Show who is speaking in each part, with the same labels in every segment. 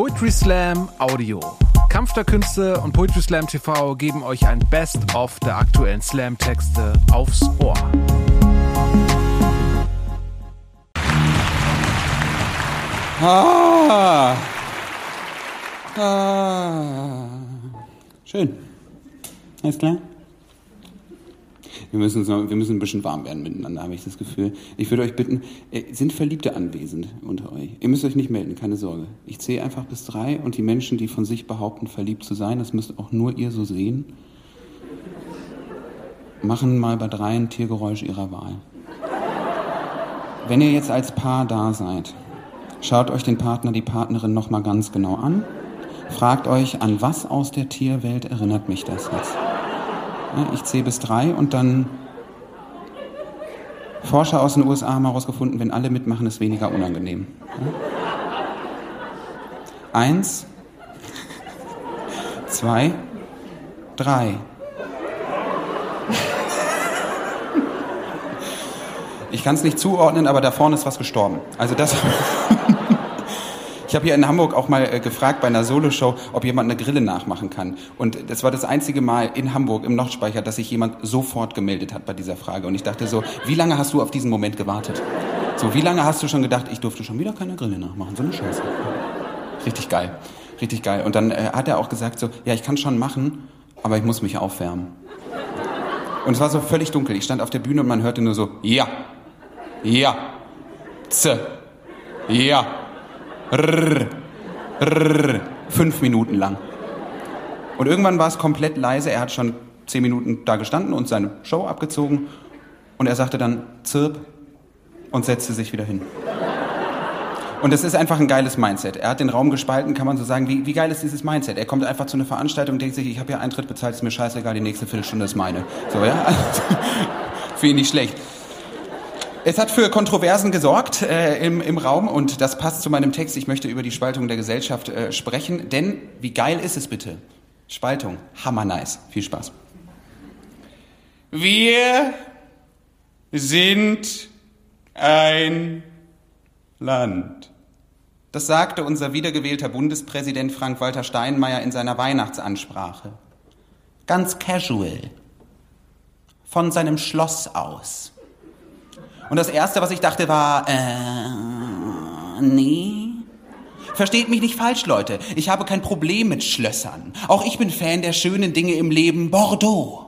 Speaker 1: Poetry Slam Audio. Kampf der Künste und Poetry Slam TV geben euch ein Best-of der aktuellen Slam-Texte aufs Ohr.
Speaker 2: Ah. Ah. Schön. Alles klar? Wir müssen, so, wir müssen ein bisschen warm werden miteinander, habe ich das Gefühl. Ich würde euch bitten, äh, sind Verliebte anwesend unter euch? Ihr müsst euch nicht melden, keine Sorge. Ich zähle einfach bis drei und die Menschen, die von sich behaupten, verliebt zu sein, das müsst auch nur ihr so sehen, machen mal bei drei ein Tiergeräusch ihrer Wahl. Wenn ihr jetzt als Paar da seid, schaut euch den Partner, die Partnerin nochmal ganz genau an. Fragt euch, an was aus der Tierwelt erinnert mich das jetzt? Ich zähle bis drei und dann Forscher aus den USA haben herausgefunden, wenn alle mitmachen, ist weniger unangenehm. Eins, zwei, drei. Ich kann es nicht zuordnen, aber da vorne ist was gestorben. Also das. Ich habe hier in Hamburg auch mal äh, gefragt bei einer Soloshow, ob jemand eine Grille nachmachen kann. Und das war das einzige Mal in Hamburg im Nordspeicher, dass sich jemand sofort gemeldet hat bei dieser Frage. Und ich dachte so, wie lange hast du auf diesen Moment gewartet? So, wie lange hast du schon gedacht, ich durfte schon wieder keine Grille nachmachen? So eine Scheiße. Richtig geil. Richtig geil. Und dann äh, hat er auch gesagt so, ja, ich kann schon machen, aber ich muss mich aufwärmen. Und es war so völlig dunkel. Ich stand auf der Bühne und man hörte nur so, ja, ja, z, ja, Rrr, rrr, fünf Minuten lang. Und irgendwann war es komplett leise. Er hat schon zehn Minuten da gestanden und seine Show abgezogen. Und er sagte dann Zirp und setzte sich wieder hin. Und das ist einfach ein geiles Mindset. Er hat den Raum gespalten, kann man so sagen. Wie, wie geil ist dieses Mindset? Er kommt einfach zu einer Veranstaltung und denkt sich, ich habe ja Eintritt bezahlt, ist mir scheißegal, die nächste Viertelstunde ist meine. So, ja? Für ihn nicht schlecht. Es hat für Kontroversen gesorgt äh, im, im Raum und das passt zu meinem Text. Ich möchte über die Spaltung der Gesellschaft äh, sprechen, denn wie geil ist es bitte? Spaltung, hammer nice. Viel Spaß. Wir sind ein Land. Das sagte unser wiedergewählter Bundespräsident Frank-Walter Steinmeier in seiner Weihnachtsansprache. Ganz casual. Von seinem Schloss aus. Und das Erste, was ich dachte, war, äh, nee. Versteht mich nicht falsch, Leute. Ich habe kein Problem mit Schlössern. Auch ich bin Fan der schönen Dinge im Leben. Bordeaux,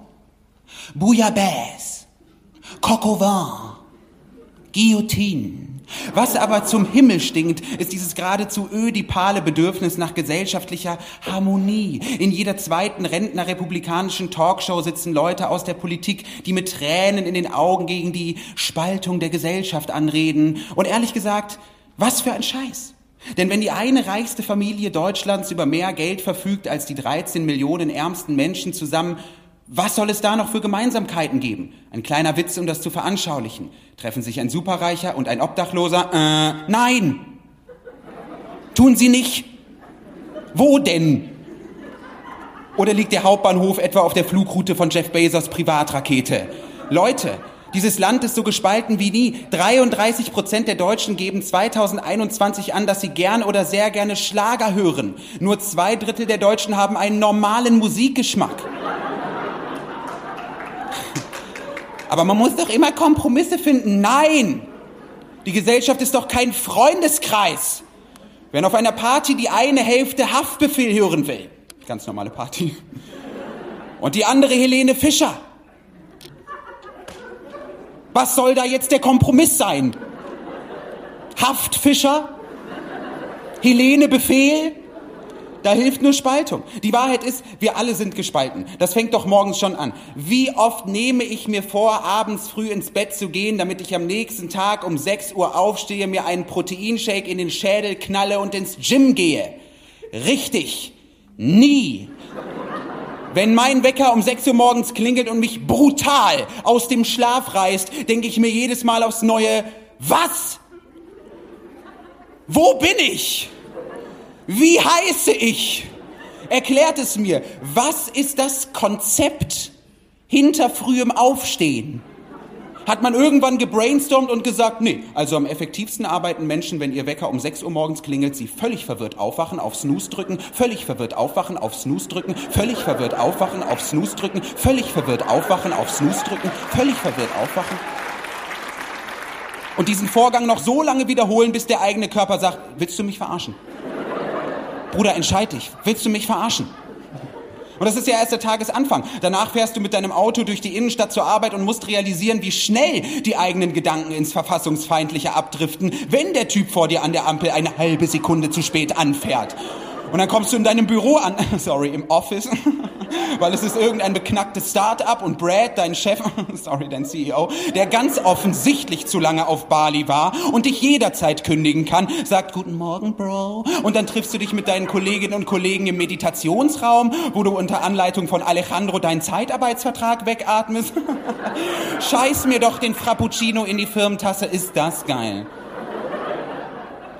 Speaker 2: Bouillabaisse, Coq vin, Guillotine. Was aber zum Himmel stinkt, ist dieses geradezu ödipale Bedürfnis nach gesellschaftlicher Harmonie. In jeder zweiten rentnerrepublikanischen Talkshow sitzen Leute aus der Politik, die mit Tränen in den Augen gegen die Spaltung der Gesellschaft anreden. Und ehrlich gesagt, was für ein Scheiß. Denn wenn die eine reichste Familie Deutschlands über mehr Geld verfügt als die 13 Millionen ärmsten Menschen zusammen, was soll es da noch für Gemeinsamkeiten geben? Ein kleiner Witz, um das zu veranschaulichen. Treffen sich ein Superreicher und ein Obdachloser? Äh, nein! Tun sie nicht. Wo denn? Oder liegt der Hauptbahnhof etwa auf der Flugroute von Jeff Bezos Privatrakete? Leute, dieses Land ist so gespalten wie nie. 33 Prozent der Deutschen geben 2021 an, dass sie gern oder sehr gerne Schlager hören. Nur zwei Drittel der Deutschen haben einen normalen Musikgeschmack. Aber man muss doch immer Kompromisse finden. Nein! Die Gesellschaft ist doch kein Freundeskreis. Wenn auf einer Party die eine Hälfte Haftbefehl hören will, ganz normale Party, und die andere Helene Fischer, was soll da jetzt der Kompromiss sein? Haftfischer? Helene Befehl? Da hilft nur Spaltung. Die Wahrheit ist, wir alle sind gespalten. Das fängt doch morgens schon an. Wie oft nehme ich mir vor, abends früh ins Bett zu gehen, damit ich am nächsten Tag um 6 Uhr aufstehe, mir einen Proteinshake in den Schädel knalle und ins Gym gehe? Richtig. Nie. Wenn mein Wecker um 6 Uhr morgens klingelt und mich brutal aus dem Schlaf reißt, denke ich mir jedes Mal aufs Neue, was? Wo bin ich? Wie heiße ich? Erklärt es mir. Was ist das Konzept hinter frühem Aufstehen? Hat man irgendwann gebrainstormt und gesagt, nee, also am effektivsten arbeiten Menschen, wenn ihr Wecker um 6 Uhr morgens klingelt, sie völlig verwirrt aufwachen, auf Snooze drücken, völlig verwirrt aufwachen, auf Snooze drücken, völlig verwirrt aufwachen, auf Snooze drücken, völlig verwirrt aufwachen, auf Snooze drücken, völlig verwirrt aufwachen. Und diesen Vorgang noch so lange wiederholen, bis der eigene Körper sagt, willst du mich verarschen? Bruder, entscheid dich, willst du mich verarschen? Und das ist ja erst der Tagesanfang. Danach fährst du mit deinem Auto durch die Innenstadt zur Arbeit und musst realisieren, wie schnell die eigenen Gedanken ins Verfassungsfeindliche abdriften, wenn der Typ vor dir an der Ampel eine halbe Sekunde zu spät anfährt. Und dann kommst du in deinem Büro an, sorry, im Office, weil es ist irgendein beknacktes Start-up und Brad, dein Chef, sorry, dein CEO, der ganz offensichtlich zu lange auf Bali war und dich jederzeit kündigen kann, sagt Guten Morgen, Bro. Und dann triffst du dich mit deinen Kolleginnen und Kollegen im Meditationsraum, wo du unter Anleitung von Alejandro deinen Zeitarbeitsvertrag wegatmest. Scheiß mir doch den Frappuccino in die Firmentasse, ist das geil.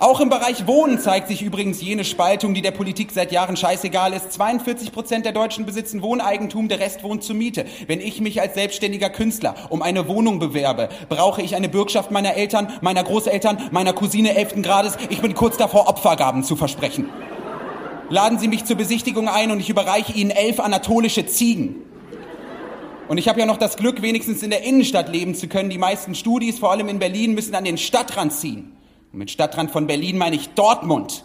Speaker 2: Auch im Bereich Wohnen zeigt sich übrigens jene Spaltung, die der Politik seit Jahren scheißegal ist. 42 Prozent der Deutschen besitzen Wohneigentum, der Rest wohnt zur Miete. Wenn ich mich als selbstständiger Künstler um eine Wohnung bewerbe, brauche ich eine Bürgschaft meiner Eltern, meiner Großeltern, meiner Cousine 11. Grades. Ich bin kurz davor, Opfergaben zu versprechen. Laden Sie mich zur Besichtigung ein und ich überreiche Ihnen elf anatolische Ziegen. Und ich habe ja noch das Glück, wenigstens in der Innenstadt leben zu können. Die meisten Studis, vor allem in Berlin, müssen an den Stadtrand ziehen. Und mit Stadtrand von Berlin meine ich Dortmund.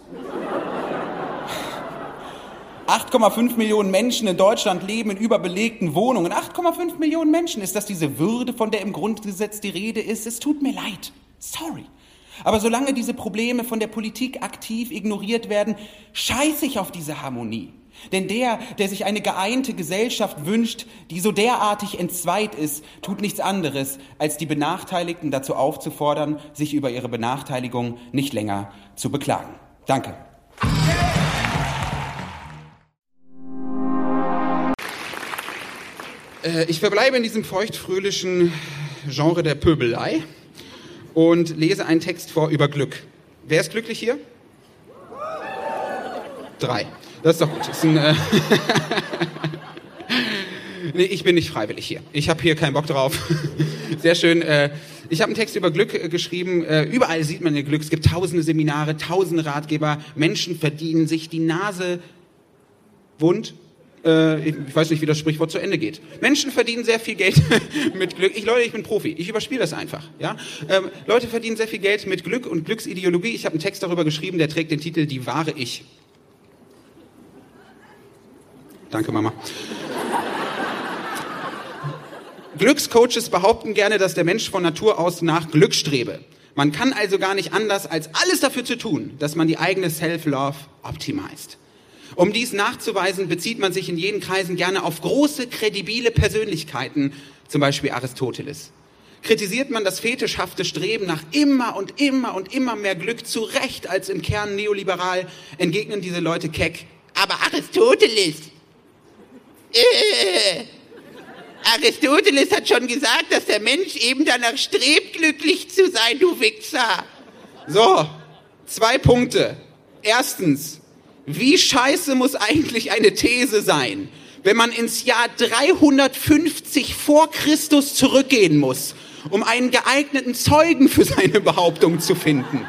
Speaker 2: 8,5 Millionen Menschen in Deutschland leben in überbelegten Wohnungen. 8,5 Millionen Menschen. Ist das diese Würde, von der im Grundgesetz die Rede ist? Es tut mir leid. Sorry. Aber solange diese Probleme von der Politik aktiv ignoriert werden, scheiße ich auf diese Harmonie. Denn der, der sich eine geeinte Gesellschaft wünscht, die so derartig entzweit ist, tut nichts anderes, als die Benachteiligten dazu aufzufordern, sich über ihre Benachteiligung nicht länger zu beklagen. Danke. Äh, ich verbleibe in diesem feuchtfröhlichen Genre der Pöbelei und lese einen Text vor über Glück. Wer ist glücklich hier? Drei. Das ist doch gut. Ist ein, äh nee, ich bin nicht freiwillig hier. Ich habe hier keinen Bock drauf. Sehr schön. Äh, ich habe einen Text über Glück äh, geschrieben. Äh, überall sieht man ja Glück. Es gibt tausende Seminare, tausende Ratgeber. Menschen verdienen sich die Nase wund. Äh, ich weiß nicht, wie das Sprichwort zu Ende geht. Menschen verdienen sehr viel Geld mit Glück. Ich, Leute, ich bin Profi. Ich überspiele das einfach. Ja? Ähm, Leute verdienen sehr viel Geld mit Glück und Glücksideologie. Ich habe einen Text darüber geschrieben, der trägt den Titel Die wahre Ich. Danke, Mama. Glückscoaches behaupten gerne, dass der Mensch von Natur aus nach Glück strebe. Man kann also gar nicht anders, als alles dafür zu tun, dass man die eigene Self-Love optimized. Um dies nachzuweisen, bezieht man sich in jenen Kreisen gerne auf große, kredibile Persönlichkeiten, zum Beispiel Aristoteles. Kritisiert man das fetischhafte Streben nach immer und immer und immer mehr Glück zu Recht als im Kern neoliberal, entgegnen diese Leute keck. Aber Aristoteles, äh, Aristoteles hat schon gesagt, dass der Mensch eben danach strebt, glücklich zu sein, du Wichser. So, zwei Punkte. Erstens, wie scheiße muss eigentlich eine These sein, wenn man ins Jahr 350 vor Christus zurückgehen muss, um einen geeigneten Zeugen für seine Behauptung zu finden?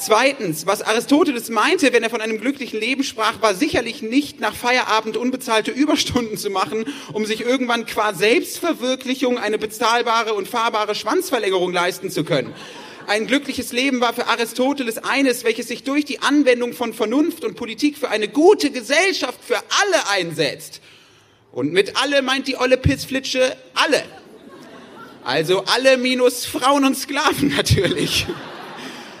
Speaker 2: Zweitens, was Aristoteles meinte, wenn er von einem glücklichen Leben sprach, war sicherlich nicht nach Feierabend unbezahlte Überstunden zu machen, um sich irgendwann qua Selbstverwirklichung eine bezahlbare und fahrbare Schwanzverlängerung leisten zu können. Ein glückliches Leben war für Aristoteles eines, welches sich durch die Anwendung von Vernunft und Politik für eine gute Gesellschaft für alle einsetzt. Und mit alle meint die olle Pissflitsche alle. Also alle minus Frauen und Sklaven natürlich.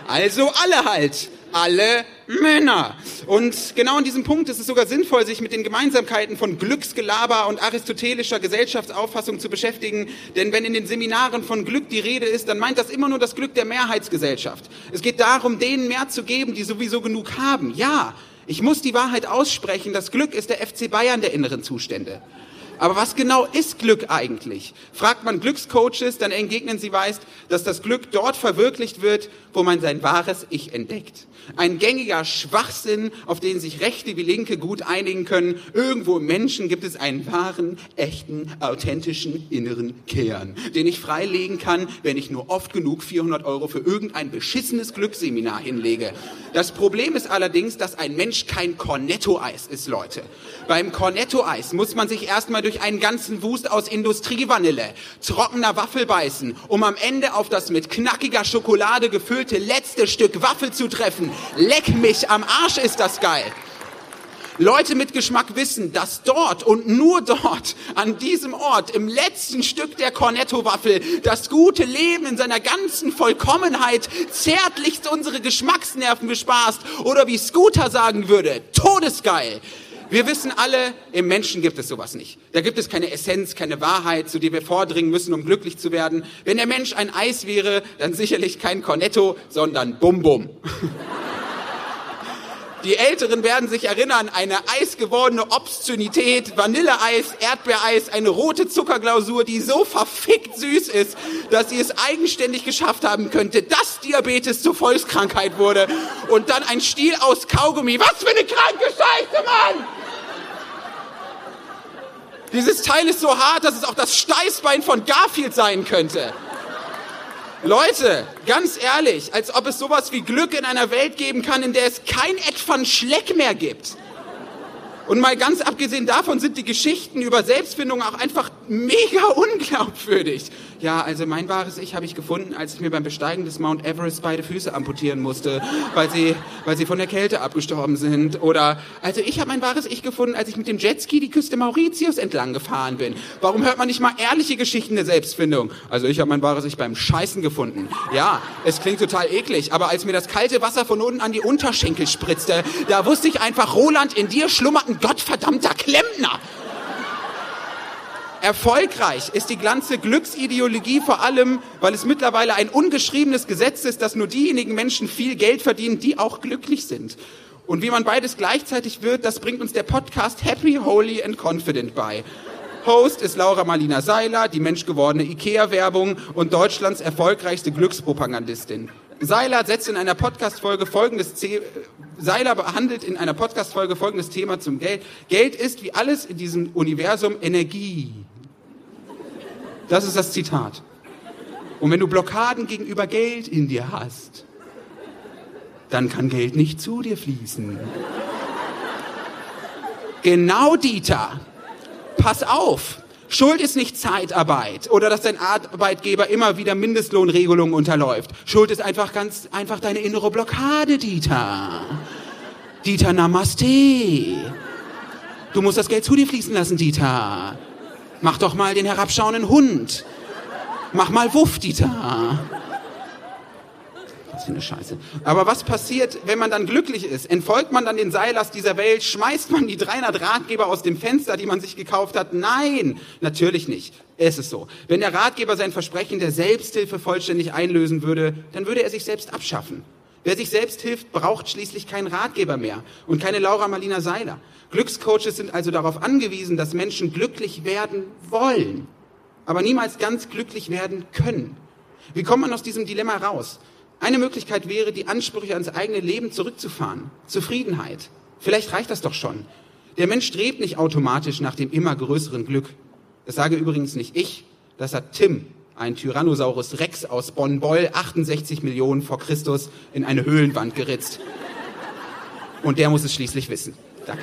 Speaker 2: Also alle halt. Alle Männer. Und genau an diesem Punkt ist es sogar sinnvoll, sich mit den Gemeinsamkeiten von Glücksgelaber und aristotelischer Gesellschaftsauffassung zu beschäftigen. Denn wenn in den Seminaren von Glück die Rede ist, dann meint das immer nur das Glück der Mehrheitsgesellschaft. Es geht darum, denen mehr zu geben, die sowieso genug haben. Ja, ich muss die Wahrheit aussprechen. Das Glück ist der FC Bayern der inneren Zustände. Aber was genau ist Glück eigentlich? Fragt man Glückscoaches, dann entgegnen sie meist, dass das Glück dort verwirklicht wird, wo man sein wahres Ich entdeckt. Ein gängiger Schwachsinn, auf den sich Rechte wie Linke gut einigen können. Irgendwo im Menschen gibt es einen wahren, echten, authentischen inneren Kern, den ich freilegen kann, wenn ich nur oft genug 400 Euro für irgendein beschissenes Glücksseminar hinlege. Das Problem ist allerdings, dass ein Mensch kein Cornetto-Eis ist, Leute. Beim Cornetto-Eis muss man sich erstmal durch einen ganzen Wust aus Industrievanille, trockener Waffel beißen, um am Ende auf das mit knackiger Schokolade gefüllte letzte Stück Waffel zu treffen. Leck mich, am Arsch ist das geil. Leute mit Geschmack wissen, dass dort und nur dort, an diesem Ort, im letzten Stück der Cornetto-Waffel, das gute Leben in seiner ganzen Vollkommenheit zärtlichst unsere Geschmacksnerven bespaßt oder wie Scooter sagen würde, todesgeil. Wir wissen alle, im Menschen gibt es sowas nicht. Da gibt es keine Essenz, keine Wahrheit, zu der wir vordringen müssen, um glücklich zu werden. Wenn der Mensch ein Eis wäre, dann sicherlich kein Cornetto, sondern Bum Bum. Die Älteren werden sich erinnern, eine eisgewordene Obszönität, Vanilleeis, Erdbeereis, eine rote Zuckerglausur, die so verfickt süß ist, dass sie es eigenständig geschafft haben könnte, dass Diabetes zur Volkskrankheit wurde und dann ein Stiel aus Kaugummi. Was für eine kranke Scheiße, Mann! Dieses Teil ist so hart, dass es auch das Steißbein von Garfield sein könnte. Leute, ganz ehrlich, als ob es sowas wie Glück in einer Welt geben kann, in der es kein Ed van Schleck mehr gibt. Und mal ganz abgesehen davon sind die Geschichten über Selbstfindung auch einfach mega unglaubwürdig. Ja, also mein wahres Ich habe ich gefunden, als ich mir beim Besteigen des Mount Everest beide Füße amputieren musste, weil sie, weil sie von der Kälte abgestorben sind. Oder, also ich habe mein wahres Ich gefunden, als ich mit dem Jetski die Küste Mauritius entlang gefahren bin. Warum hört man nicht mal ehrliche Geschichten der Selbstfindung? Also ich habe mein wahres Ich beim Scheißen gefunden. Ja, es klingt total eklig, aber als mir das kalte Wasser von unten an die Unterschenkel spritzte, da wusste ich einfach, Roland, in dir schlummert ein gottverdammter Klempner. Erfolgreich ist die ganze Glücksideologie vor allem, weil es mittlerweile ein ungeschriebenes Gesetz ist, dass nur diejenigen Menschen viel Geld verdienen, die auch glücklich sind. Und wie man beides gleichzeitig wird, das bringt uns der Podcast Happy, Holy and Confident bei. Host ist Laura Marlina Seiler, die menschgewordene IKEA-Werbung und Deutschlands erfolgreichste Glückspropagandistin. Seiler setzt in einer Podcast-Folge folgendes The Seiler behandelt in einer Podcast-Folge folgendes Thema zum Geld. Geld ist wie alles in diesem Universum Energie. Das ist das Zitat. Und wenn du Blockaden gegenüber Geld in dir hast, dann kann Geld nicht zu dir fließen. Genau, Dieter. Pass auf. Schuld ist nicht Zeitarbeit oder dass dein Arbeitgeber immer wieder Mindestlohnregelungen unterläuft. Schuld ist einfach ganz einfach deine innere Blockade, Dieter. Dieter, Namaste. Du musst das Geld zu dir fließen lassen, Dieter. Mach doch mal den herabschauenden Hund. Mach mal Wuff, Dieter. Was für eine Scheiße. Aber was passiert, wenn man dann glücklich ist? Entfolgt man dann den Seilast dieser Welt? Schmeißt man die 300 Ratgeber aus dem Fenster, die man sich gekauft hat? Nein, natürlich nicht. Es ist so. Wenn der Ratgeber sein Versprechen der Selbsthilfe vollständig einlösen würde, dann würde er sich selbst abschaffen. Wer sich selbst hilft, braucht schließlich keinen Ratgeber mehr und keine Laura Marlina Seiler. Glückscoaches sind also darauf angewiesen, dass Menschen glücklich werden wollen, aber niemals ganz glücklich werden können. Wie kommt man aus diesem Dilemma raus? Eine Möglichkeit wäre, die Ansprüche ans eigene Leben zurückzufahren. Zufriedenheit. Vielleicht reicht das doch schon. Der Mensch strebt nicht automatisch nach dem immer größeren Glück. Das sage übrigens nicht ich, das hat Tim, ein Tyrannosaurus Rex aus Bonn-Boll, 68 Millionen vor Christus, in eine Höhlenwand geritzt. Und der muss es schließlich wissen. Danke.